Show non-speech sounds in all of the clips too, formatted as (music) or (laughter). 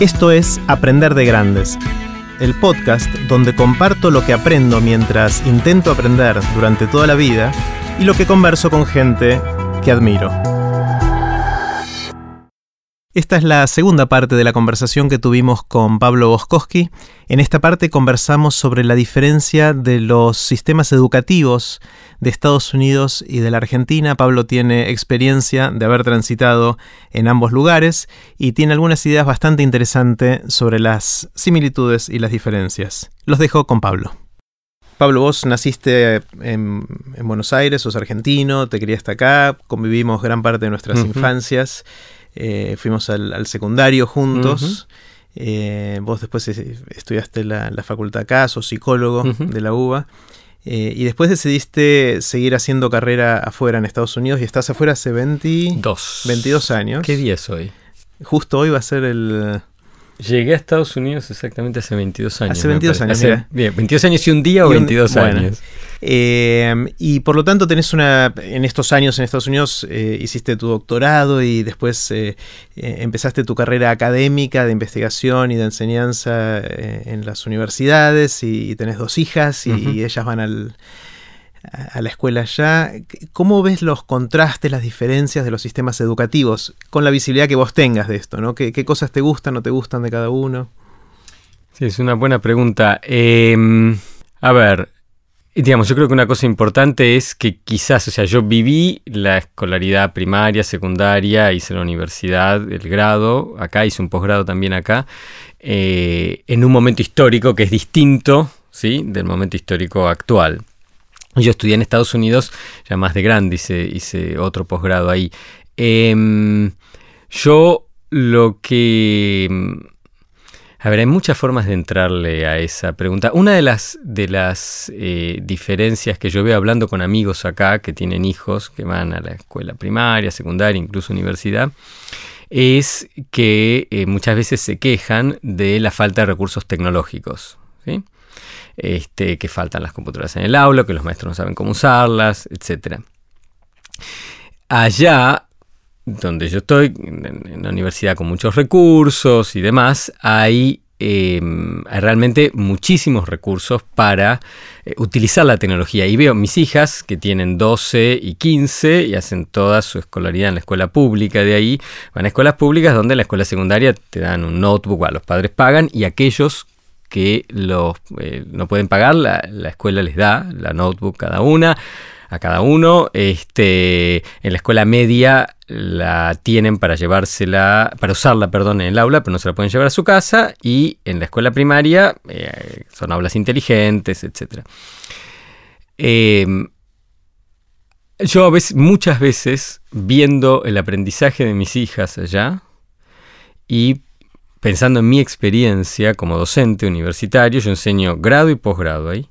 Esto es Aprender de Grandes, el podcast donde comparto lo que aprendo mientras intento aprender durante toda la vida y lo que converso con gente que admiro. Esta es la segunda parte de la conversación que tuvimos con Pablo Boskowski. En esta parte conversamos sobre la diferencia de los sistemas educativos de Estados Unidos y de la Argentina. Pablo tiene experiencia de haber transitado en ambos lugares y tiene algunas ideas bastante interesantes sobre las similitudes y las diferencias. Los dejo con Pablo. Pablo, vos naciste en, Buenos Aires, sos argentino, te criaste acá, convivimos gran parte de nuestras infancias. Eh, fuimos al, secundario juntos. Eh, vos después estudiaste la, facultad acá, sos psicólogo de la UBA. Eh, y después decidiste seguir haciendo carrera afuera en Estados Unidos y estás afuera hace 22, 22 años. ¿Qué día es hoy? Justo hoy va a ser el, Llegué a Estados Unidos exactamente hace 22 años. Hace 22 años, Bien, 22 años y un día o 22 años. Eh, y por lo tanto tenés una, en estos años en Estados Unidos eh, hiciste tu doctorado y después eh, empezaste tu carrera académica de investigación y de enseñanza en las universidades y, tenés dos hijas y ellas van al, a la escuela ya. ¿Cómo ves los contrastes, las diferencias de los sistemas educativos con la visibilidad que vos tengas de esto? ¿no? ¿Qué, cosas te gustan o te gustan de cada uno? Sí, es una buena pregunta. Em, a ver, digamos, yo creo que una cosa importante es que quizás, o sea, yo viví la escolaridad primaria, secundaria, hice la universidad, el grado, acá hice un posgrado también acá, eh, en un momento histórico que es distinto, ¿sí? Del momento histórico actual. Yo estudié en Estados Unidos, ya más de grande, hice, otro posgrado ahí. Em, yo lo que... A ver, hay muchas formas de entrarle a esa pregunta. Una de las, de las eh, diferencias que yo veo hablando con amigos acá que tienen hijos, que van a la escuela primaria, secundaria, incluso universidad, es que eh, muchas veces se quejan de la falta de recursos tecnológicos. ¿sí? este, que faltan las computadoras en el aula, que los maestros no saben cómo usarlas, etc. Allá, donde yo estoy, en, la universidad con muchos recursos y demás, hay em, realmente muchísimos recursos para eh, utilizar la tecnología. Y veo mis hijas que tienen 12 y 15 y hacen toda su escolaridad en la escuela pública de ahí. Van a escuelas públicas donde en la escuela secundaria te dan un notebook, a los padres pagan y aquellos que los, eh, no pueden pagar, la, escuela les da la notebook cada una, a cada uno. Este, en la escuela media la tienen para llevársela, para usarla, perdón, en el aula, pero no se la pueden llevar a su casa. Y en la escuela primaria eh, son aulas inteligentes, etc. Em, yo a veces, muchas veces, viendo el aprendizaje de mis hijas allá, y pensando en mi experiencia como docente universitario, yo enseño grado y posgrado ahí.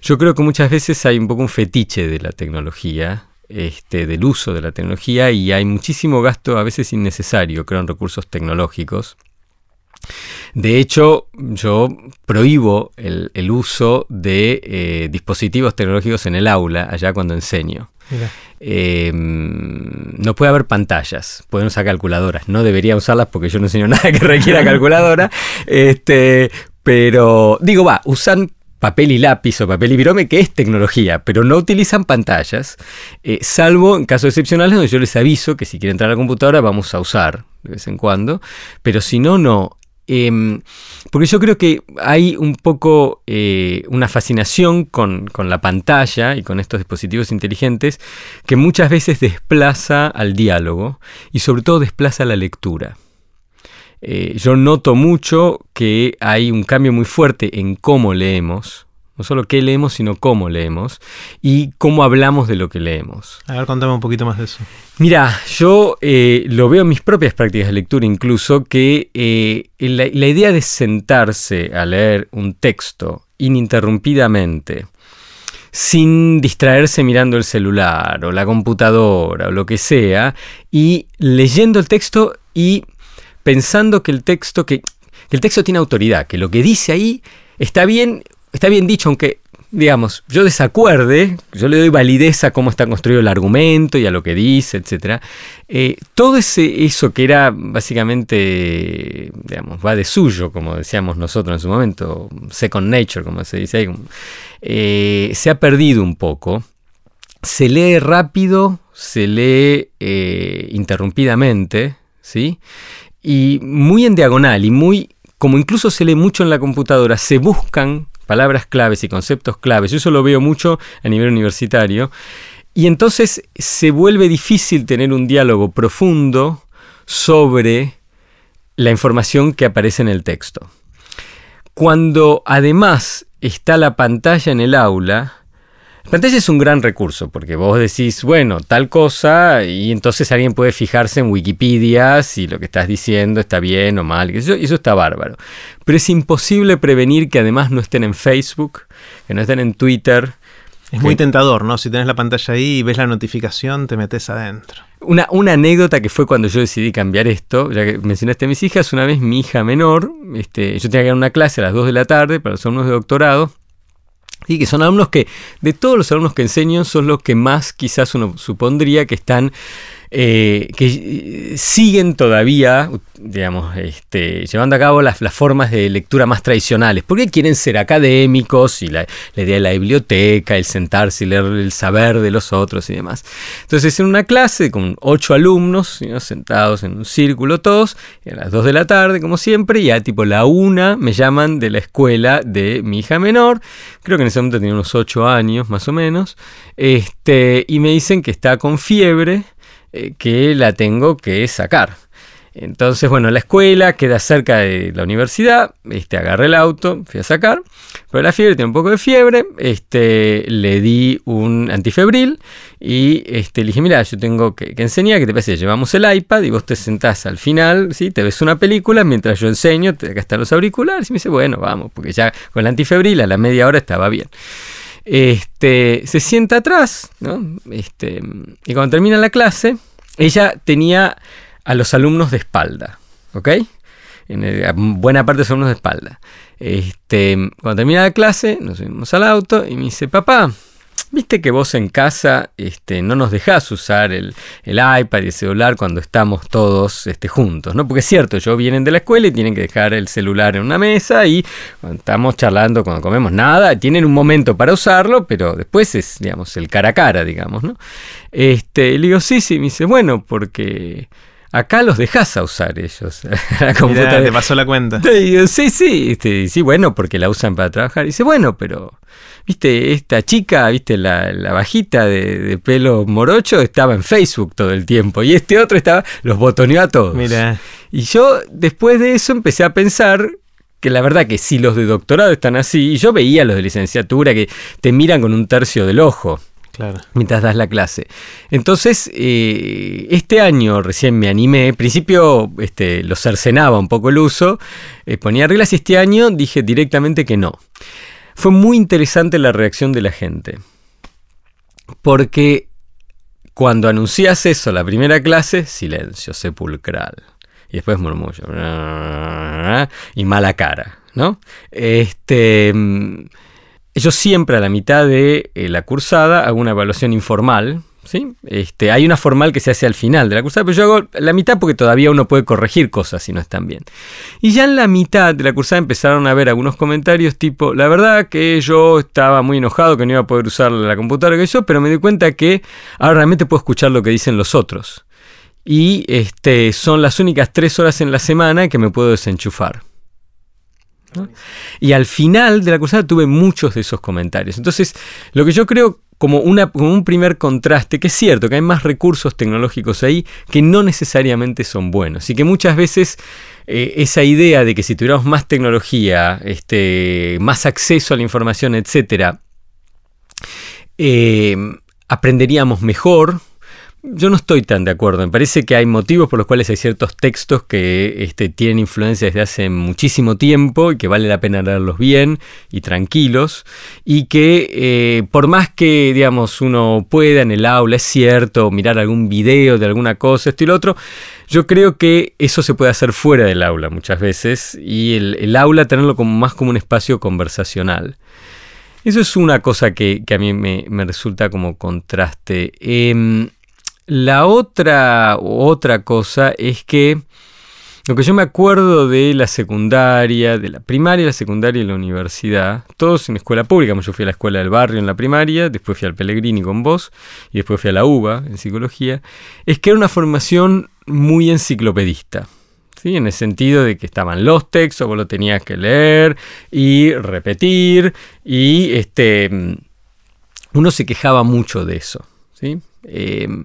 Yo creo que muchas veces hay un poco un fetiche de la tecnología, este, del uso de la tecnología y hay muchísimo gasto a veces innecesario, creo, en recursos tecnológicos. De hecho, yo prohíbo el, uso de eh, dispositivos tecnológicos en el aula, allá cuando enseño. Em, no puede haber pantallas, pueden usar calculadoras. No debería usarlas porque yo no enseño (laughs) nada que requiera calculadora. (laughs) este, pero digo, va, usan papel y lápiz o papel y virome, que es tecnología, pero no utilizan pantallas, eh, salvo en casos excepcionales donde yo les aviso que si quieren entrar a la computadora vamos a usar de vez en cuando, pero si no, no. Em, porque yo creo que hay un poco eh, una fascinación con, la pantalla y con estos dispositivos inteligentes que muchas veces desplaza al diálogo y sobre todo desplaza la lectura. Eh, yo noto mucho que hay un cambio muy fuerte en cómo leemos no solo qué leemos, sino cómo leemos y cómo hablamos de lo que leemos. A ver, contame un poquito más de eso. Mira, yo eh, lo veo en mis propias prácticas de lectura incluso, que eh, la, idea de sentarse a leer un texto ininterrumpidamente, sin distraerse mirando el celular o la computadora o lo que sea, y leyendo el texto y pensando que el texto, que, el texto tiene autoridad, que lo que dice ahí está bien está bien dicho, aunque digamos, yo desacuerde, yo le doy validez a cómo está construido el argumento y a lo que dice, etc. Eh, todo ese, eso que era básicamente, digamos, va de suyo, como decíamos nosotros en su momento, second nature, como se dice ahí, eh, se ha perdido un poco. Se lee rápido, se lee eh, interrumpidamente, ¿sí? Y muy en diagonal y muy, como incluso se lee mucho en la computadora, se buscan palabras claves y conceptos claves. Yo eso lo veo mucho a nivel universitario. Y entonces se vuelve difícil tener un diálogo profundo sobre la información que aparece en el texto. Cuando además está la pantalla en el aula, la pantalla es un gran recurso porque vos decís, bueno, tal cosa, y entonces alguien puede fijarse en Wikipedia si lo que estás diciendo está bien o mal, y eso, eso está bárbaro. Pero es imposible prevenir que además no estén en Facebook, que no estén en Twitter. Es muy tentador, ¿no? Si tenés la pantalla ahí y ves la notificación, te metes adentro. Una, una, anécdota que fue cuando yo decidí cambiar esto, ya que mencionaste a mis hijas, una vez mi hija menor, este, yo tenía que dar una clase a las 2 de la tarde para los alumnos de doctorado, y que son alumnos que, de todos los alumnos que enseño, son los que más quizás uno supondría que están eh, que siguen todavía, digamos, este, llevando a cabo las, formas de lectura más tradicionales, porque quieren ser académicos y la, idea de la biblioteca, el sentarse y leer el saber de los otros y demás. Entonces, en una clase con ocho alumnos, sentados en un círculo todos, a las dos de la tarde, como siempre, ya tipo la una me llaman de la escuela de mi hija menor, creo que en ese momento tenía unos ocho años más o menos, este, y me dicen que está con fiebre, eh, que la tengo que sacar. Entonces, bueno, la escuela queda cerca de la universidad, este, agarré el auto, fui a sacar, pero la fiebre tiene un poco de fiebre, este, le di un antifebril y este, le dije, mira, yo tengo que, enseñar, ¿qué te parece? Llevamos el iPad y vos te sentás al final, ¿sí? te ves una película mientras yo enseño, acá están los auriculares y me dice, bueno, vamos, porque ya con el antifebril a la media hora estaba bien. Este, se sienta atrás, ¿no? Este, y cuando termina la clase, ella tenía a los alumnos de espalda, ¿ok? En buena parte los alumnos de espalda. Este, cuando termina la clase, nos subimos al auto y me dice, papá, Viste que vos en casa este, no nos dejás usar el, iPad y el celular cuando estamos todos este, juntos, ¿no? Porque es cierto, ellos vienen de la escuela y tienen que dejar el celular en una mesa y cuando estamos charlando, cuando comemos nada, tienen un momento para usarlo, pero después es, digamos, el cara a cara, digamos, ¿no? Este, le digo, sí, sí, me dice, bueno, porque acá los dejas a usar ellos. (laughs) la computadora. te pasó la cuenta. Y sí, sí, este, sí, bueno, porque la usan para trabajar. Y dice, bueno, pero viste, esta chica, viste, la, bajita de, pelo morocho estaba en Facebook todo el tiempo y este otro estaba, los botoneó a todos. Mira. Y yo después de eso empecé a pensar que la verdad que si los de doctorado están así, y yo veía los de licenciatura que te miran con un tercio del ojo. Mientras das la clase. Entonces, eh, este año recién me animé. Al principio este, lo cercenaba un poco el uso, eh, ponía reglas y este año dije directamente que no. Fue muy interesante la reacción de la gente. Porque cuando anuncias eso, la primera clase, silencio sepulcral. Y después murmullo. Y mala cara, ¿no? Este. Yo siempre a la mitad de eh, la cursada hago una evaluación informal ¿sí? Este, hay una formal que se hace al final de la cursada, pero yo hago la mitad porque todavía uno puede corregir cosas si no están bien. Y ya en la mitad de la cursada empezaron a ver algunos comentarios tipo, la verdad que yo estaba muy enojado que no iba a poder usar la computadora que yo, pero me di cuenta que ahora realmente puedo escuchar lo que dicen los otros. Y este, son las únicas tres horas en la semana que me puedo desenchufar. Y al final de la cursada tuve muchos de esos comentarios. Entonces, lo que yo creo como, un primer contraste, que es cierto que hay más recursos tecnológicos ahí que no necesariamente son buenos y que muchas veces eh, esa idea de que si tuviéramos más tecnología, este, más acceso a la información, etc., eh, aprenderíamos mejor, yo no estoy tan de acuerdo. Me parece que hay motivos por los cuales hay ciertos textos que este, tienen influencia desde hace muchísimo tiempo y que vale la pena leerlos bien y tranquilos. Y que eh, por más que, digamos, uno pueda en el aula, es cierto, mirar algún video de alguna cosa, esto y lo otro, yo creo que eso se puede hacer fuera del aula muchas veces y el, el aula tenerlo como más como un espacio conversacional. Eso es una cosa que, a mí me, resulta como contraste. Em, la otra, otra cosa es que lo que yo me acuerdo de la secundaria, de la primaria, la secundaria y la universidad, todos en escuela pública, yo fui a la escuela del barrio en la primaria, después fui al Pellegrini con vos y después fui a la UBA en psicología, es que era una formación muy enciclopedista. ¿sí? En el sentido de que estaban los textos, vos lo tenías que leer y repetir, y este, uno se quejaba mucho de eso. ¿sí? Em,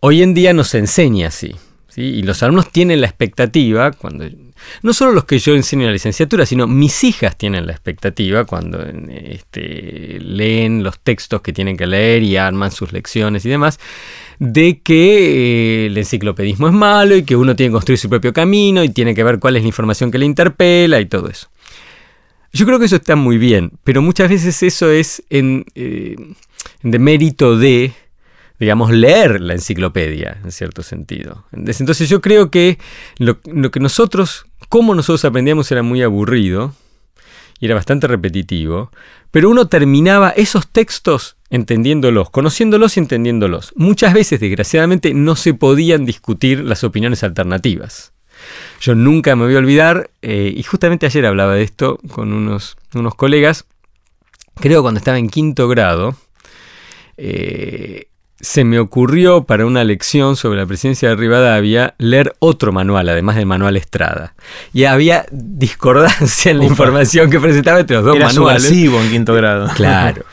hoy en día nos enseña así. Y los alumnos tienen la expectativa, cuando no solo los que yo enseño en la licenciatura, sino mis hijas tienen la expectativa cuando este, leen los textos que tienen que leer y arman sus lecciones y demás, de que eh, el enciclopedismo es malo y que uno tiene que construir su propio camino y tiene que ver cuál es la información que le interpela y todo eso. Yo creo que eso está muy bien, pero muchas veces eso es eh, de mérito de digamos, leer la enciclopedia, en cierto sentido. Entonces yo creo que lo, que nosotros, como nosotros aprendíamos era muy aburrido y era bastante repetitivo, pero uno terminaba esos textos entendiéndolos, conociéndolos y entendiéndolos. Muchas veces, desgraciadamente, no se podían discutir las opiniones alternativas. Yo nunca me voy a olvidar, eh, y justamente ayer hablaba de esto con unos, unos colegas, creo cuando estaba en quinto grado, eh, se me ocurrió para una lección sobre la presidencia de Rivadavia leer otro manual, además del manual Estrada. Y había discordancia en la información que presentaba entre los dos Era manuales. en quinto grado. (laughs) Claro,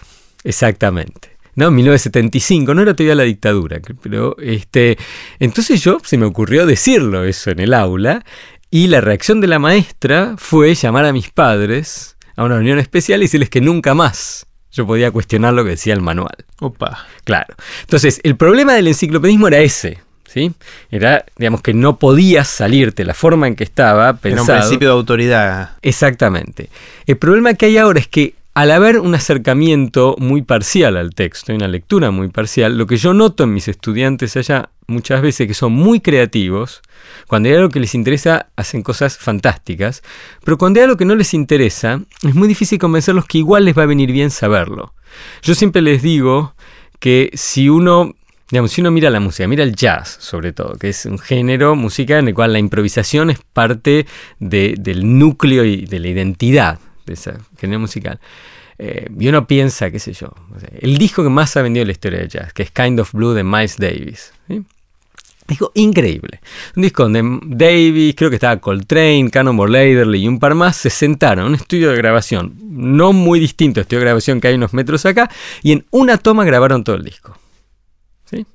exactamente. No, 1975, no era todavía la dictadura, pero este, entonces yo se me ocurrió decirlo eso en el aula y la reacción de la maestra fue llamar a mis padres a una reunión especial y decirles que nunca más yo podía cuestionar lo que decía el manual. Opa. Claro. Entonces, el problema del enciclopedismo era ese. ¿Sí? Era, digamos, que no podías salirte la forma en que estaba pensado. Era un principio de autoridad. Exactamente. El problema que hay ahora es que al haber un acercamiento muy parcial al texto una lectura muy parcial, lo que yo noto en mis estudiantes allá muchas veces que son muy creativos, cuando hay algo que les interesa hacen cosas fantásticas, pero cuando hay algo que no les interesa, es muy difícil convencerlos que igual les va a venir bien saberlo. Yo siempre les digo que si uno Digamos, si uno mira la música, mira el jazz sobre todo, que es un género musical en el cual la improvisación es parte del núcleo y de la identidad de ese musical. Eh, y uno piensa, qué sé yo, el disco que más ha vendido en la historia de jazz, que es Kind of Blue de Miles Davis. Disco increíble. Un disco donde Davis, creo que estaba Coltrane, Cannonball Adderley y un par más se sentaron en un estudio de grabación, no muy distinto estudio de grabación que hay unos metros acá, y en una toma grabaron todo el disco. ¿Sí?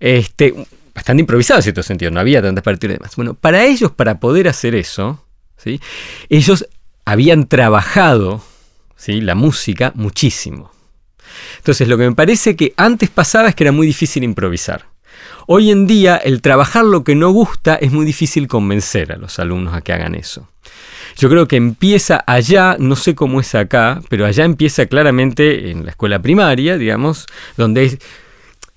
Este, bastante improvisado en cierto sentido, no había tantas partituras y demás. Bueno, para ellos, para poder hacer eso, ¿sí? ellos habían trabajado ¿sí? la música muchísimo. Entonces, lo que me parece que antes pasaba es que era muy difícil improvisar. Hoy en día, el trabajar lo que no gusta es muy difícil convencer a los alumnos a que hagan eso. Yo creo que empieza allá, no sé cómo es acá, pero allá empieza claramente en la escuela primaria, digamos, donde es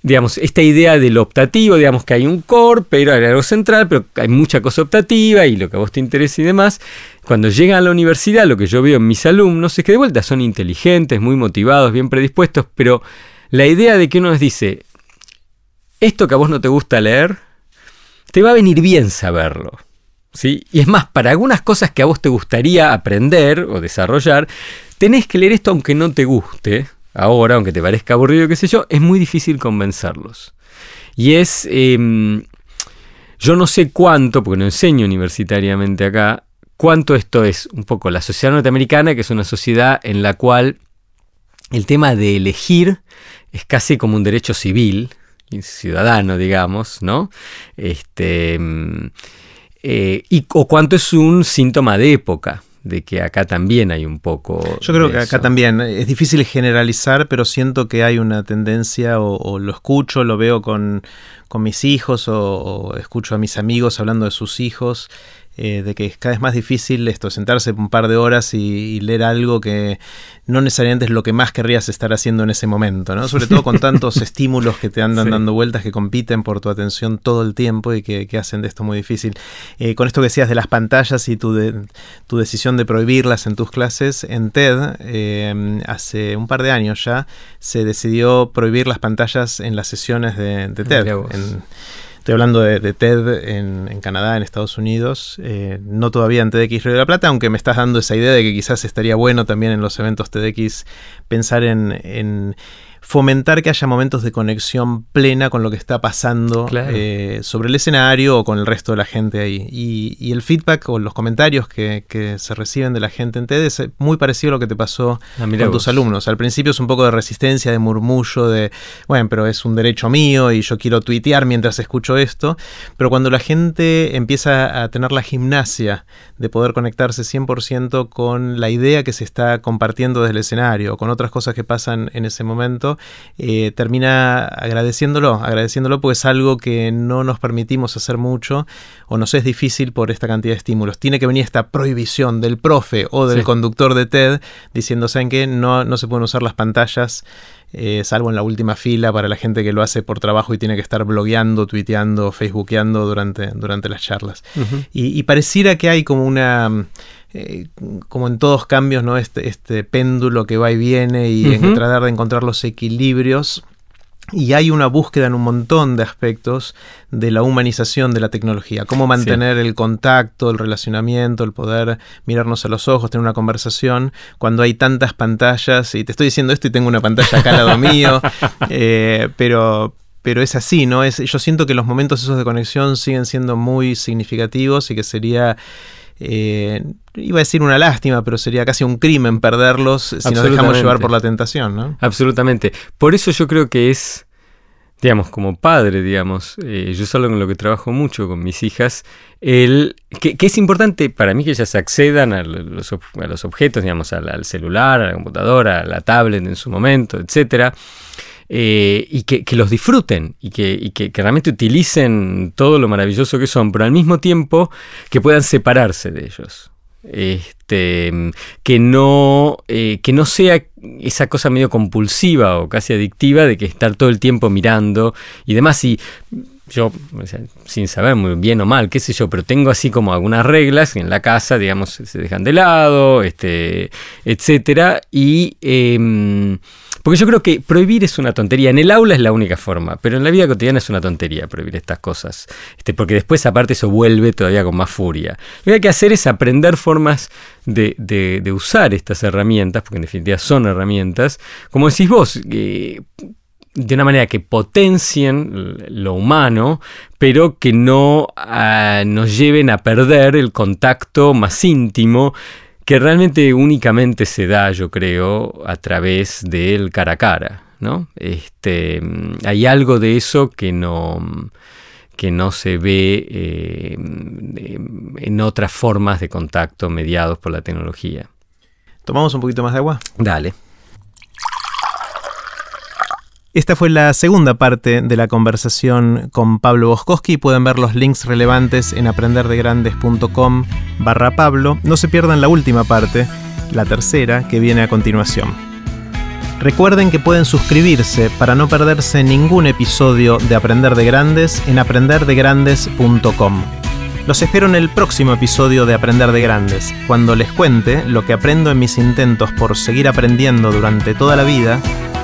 digamos, esta idea del optativo, digamos que hay un core, pero hay algo central, pero hay mucha cosa optativa y lo que a vos te interesa y demás. Cuando llegan a la universidad, lo que yo veo en mis alumnos es que de vuelta son inteligentes, muy motivados, bien predispuestos, pero la idea de que uno les dice, esto que a vos no te gusta leer, te va a venir bien saberlo. ¿Sí? Y es más, para algunas cosas que a vos te gustaría aprender o desarrollar, tenés que leer esto aunque no te guste, ahora, aunque te parezca aburrido, qué sé yo, es muy difícil convencerlos. Y es, em, yo no sé cuánto, porque no enseño universitariamente acá, cuánto esto es un poco la sociedad norteamericana, que es una sociedad en la cual el tema de elegir es casi como un derecho civil, ciudadano, digamos, ¿no? Este, em, eh, y, o cuánto es un síntoma de época de que acá también hay un poco. Yo creo que acá también. Es difícil generalizar, pero siento que hay una tendencia, o, lo escucho, lo veo con, con mis hijos o, escucho a mis amigos hablando de sus hijos, eh, de que es cada vez más difícil esto, sentarse un par de horas y, leer algo que no necesariamente es lo que más querrías estar haciendo en ese momento, ¿no? Sobre todo con tantos (laughs) estímulos que te andan dando vueltas, que compiten por tu atención todo el tiempo y que, hacen de esto muy difícil. Eh, con esto que decías de las pantallas y tu, tu decisión de prohibirlas en tus clases, en TED, eh, hace un par de años ya, se decidió prohibir las pantallas en las sesiones de, TED. Estoy hablando de, TED en, Canadá, en Estados Unidos, eh, no todavía en TEDx Río de la Plata, aunque me estás dando esa idea de que quizás estaría bueno también en los eventos TEDx pensar en fomentar que haya momentos de conexión plena con lo que está pasando eh, sobre el escenario o con el resto de la gente ahí. Y, el feedback o los comentarios que, se reciben de la gente en TED es muy parecido a lo que te pasó ah, con tus alumnos. Al principio es un poco de resistencia, de murmullo, de, bueno, pero es un derecho mío y yo quiero tuitear mientras escucho esto. Pero cuando la gente empieza a tener la gimnasia de poder conectarse 100% con la idea que se está compartiendo desde el escenario, o con otras cosas que pasan en ese momento, eh, termina agradeciéndolo, agradeciéndolo porque es algo que no nos permitimos hacer mucho o nos es difícil por esta cantidad de estímulos. Tiene que venir esta prohibición del profe o del conductor de TED diciendo, ¿saben qué? No, no se pueden usar las pantallas. Eh, salvo en la última fila para la gente que lo hace por trabajo y tiene que estar blogueando, tuiteando, facebookeando durante, durante las charlas. y, pareciera que hay como una eh, como en todos cambios, ¿no? Este, este péndulo que va y viene y tratar de encontrar los equilibrios. Y hay una búsqueda en un montón de aspectos de la humanización de la tecnología. Cómo mantener el contacto, el relacionamiento, el poder mirarnos a los ojos, tener una conversación, cuando hay tantas pantallas. Y te estoy diciendo esto y tengo una pantalla acá al lado mío. (laughs) Eh, pero, pero es así, ¿no? Es, yo siento que los momentos esos de conexión siguen siendo muy significativos y que sería eh, iba a decir una lástima, pero sería casi un crimen perderlos si nos dejamos llevar por la tentación, ¿no? Absolutamente. Por eso yo creo que es, digamos, como padre, digamos, eh, yo solo con lo que trabajo mucho con mis hijas, el, que, es importante para mí que ellas accedan a los, a los objetos, digamos, al, al, celular, a la computadora, a la tablet en su momento, etcétera eh, y que, los disfruten y, que, realmente utilicen todo lo maravilloso que son, pero al mismo tiempo que puedan separarse de ellos. Este, que, no, eh, que no sea esa cosa medio compulsiva o casi adictiva de que estar todo el tiempo mirando y demás. Y yo, sin saber muy bien o mal, qué sé yo, pero tengo así como algunas reglas en la casa, digamos, se dejan de lado, este, etcétera. Y em, porque yo creo que prohibir es una tontería. En el aula es la única forma, pero en la vida cotidiana es una tontería prohibir estas cosas. Este, porque después, aparte, eso vuelve todavía con más furia. Lo que hay que hacer es aprender formas de, usar estas herramientas, porque en definitiva son herramientas. Como decís vos, de una manera que potencien lo humano, pero que no ah, nos lleven a perder el contacto más íntimo que realmente únicamente se da, yo creo, a través del cara a cara. ¿no? Este, hay algo de eso que no, que no se ve eh, en otras formas de contacto mediados por la tecnología. ¿Tomamos un poquito más de agua? Dale. Esta fue la segunda parte de la conversación con Pablo Boskowski. Pueden ver los links relevantes en aprenderdegrandes.com barra Pablo. No se pierdan la última parte, la tercera, que viene a continuación. Recuerden que pueden suscribirse para no perderse ningún episodio de Aprender de Grandes en aprenderdegrandes.com. Los espero en el próximo episodio de Aprender de Grandes, cuando les cuente lo que aprendo en mis intentos por seguir aprendiendo durante toda la vida